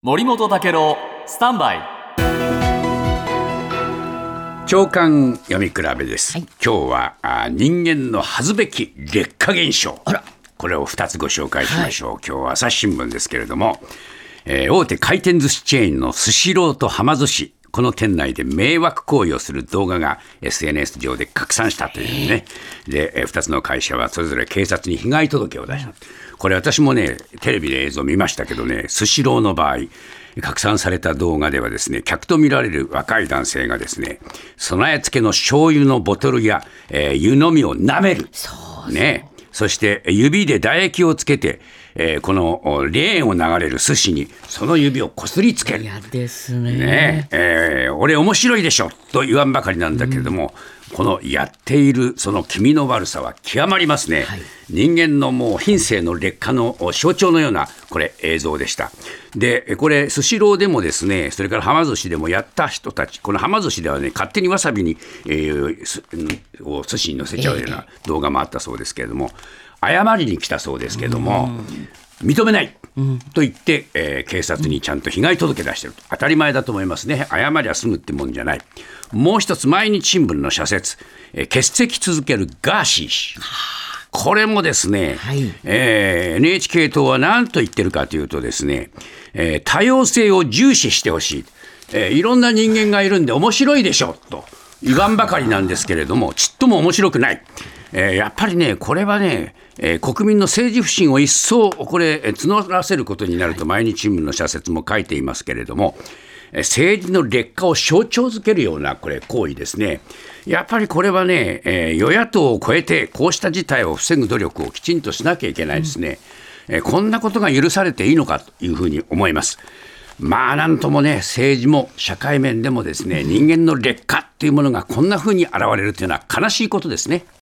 森本武郎スタンバイ。長官読み比べです、今日はあ人間の恥ずべき劣化現象。これを2つご紹介しましょう、今日は朝日新聞ですけれども、えー大手回転寿司チェーンのスシローとはま寿司この店内で迷惑行為をする動画が SNS 上で拡散したというね、で、え2つの会社はそれぞれ警察に被害届を出した。これ私もね、テレビで映像見ましたけどね、スシローの場合、拡散された動画ではですね、客と見られる若い男性がですね、備え付けの醤油のボトルや、えー湯飲みを舐める。ね。そして指で唾液をつけて、えーこのおレーンを流れる寿司にその指をこすりつける。嫌ですね。ね。えー俺面白いでしょと言わんばかりなんだけれども、このやっているその気味の悪さは極まりますね、人間のもう品性の劣化の象徴のようなこれ映像でしたでこれスシローでもですねそれからはま寿司でもやった人たちこのはま寿司ではね勝手にわさびに、えーすうんを寿司に乗せちゃうような動画もあったそうですけれども謝りに来たそうですけれども、認めないと言って、えー警察にちゃんと被害届出してると。当たり前だと思いますね。謝りゃ済むってもんじゃない。もう一つ毎日新聞の社説、えー欠席続けるガーシー氏これもですね、はい。えー NHK 党は何と言ってるかというとですね、えー多様性を重視してほしい、えーいろんな人間がいるんで面白いでしょと言わんばかりなんですけれどもちっとも面白くない、えーやっぱりねこれはね、えー国民の政治不信を一層これえー募らせることになると毎日新聞の社説も書いていますけれども、えー政治の劣化を象徴づけるようなこれ行為ですね。やっぱりこれはね、えー与野党を超えてこうした事態を防ぐ努力をきちんとしなきゃいけないですね。えーこんなことが許されていいのかというふうに思います。まあなんともね政治も社会面でもですね人間の劣化っていうものがこんなふうに現れるというのは悲しいことですね。